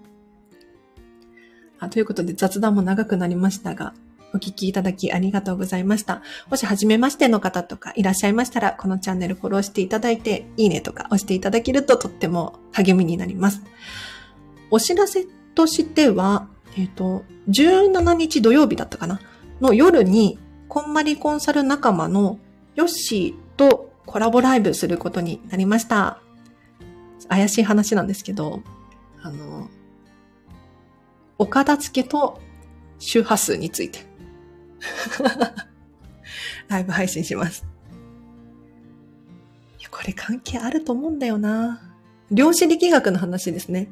あということで雑談も長くなりましたが、お聞きいただきありがとうございました。もし初めましての方とかいらっしゃいましたら、このチャンネルフォローしていただいて、いいねとか押していただけるととっても励みになります。お知らせとしては、えっ、ー、と、17日土曜日だったかなの夜に、こんまりコンサル仲間のヨッシーとコラボライブすることになりました。怪しい話なんですけど、あの、お片付けと周波数について ライブ配信します。これ関係あると思うんだよな。量子力学の話ですね。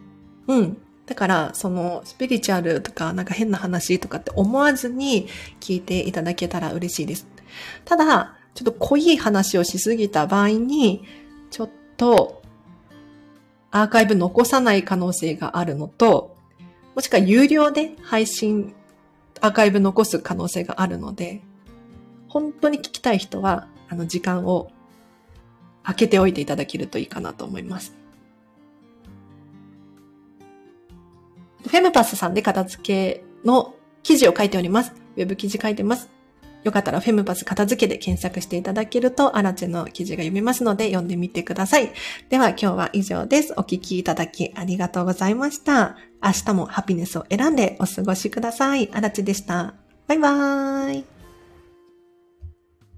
うん。だから、その、スピリチュアルとか、なんか変な話とかって思わずに聞いていただけたら嬉しいです。ただ、ちょっと濃い話をしすぎた場合に、ちょっと、アーカイブ残さない可能性があるのと、もしくは有料で配信アーカイブ残す可能性があるので、本当に聞きたい人は、あの、時間を空けておいていただけるといいかなと思います。フェムパスさんで片付けの記事を書いております。ウェブ記事書いてます。よかったらフェムパス片付けで検索していただけると、アラチェの記事が読めますので読んでみてください。では今日は以上です。お聞きいただきありがとうございました。明日もハピネスを選んでお過ごしください。アラチェでした。バイバーイ。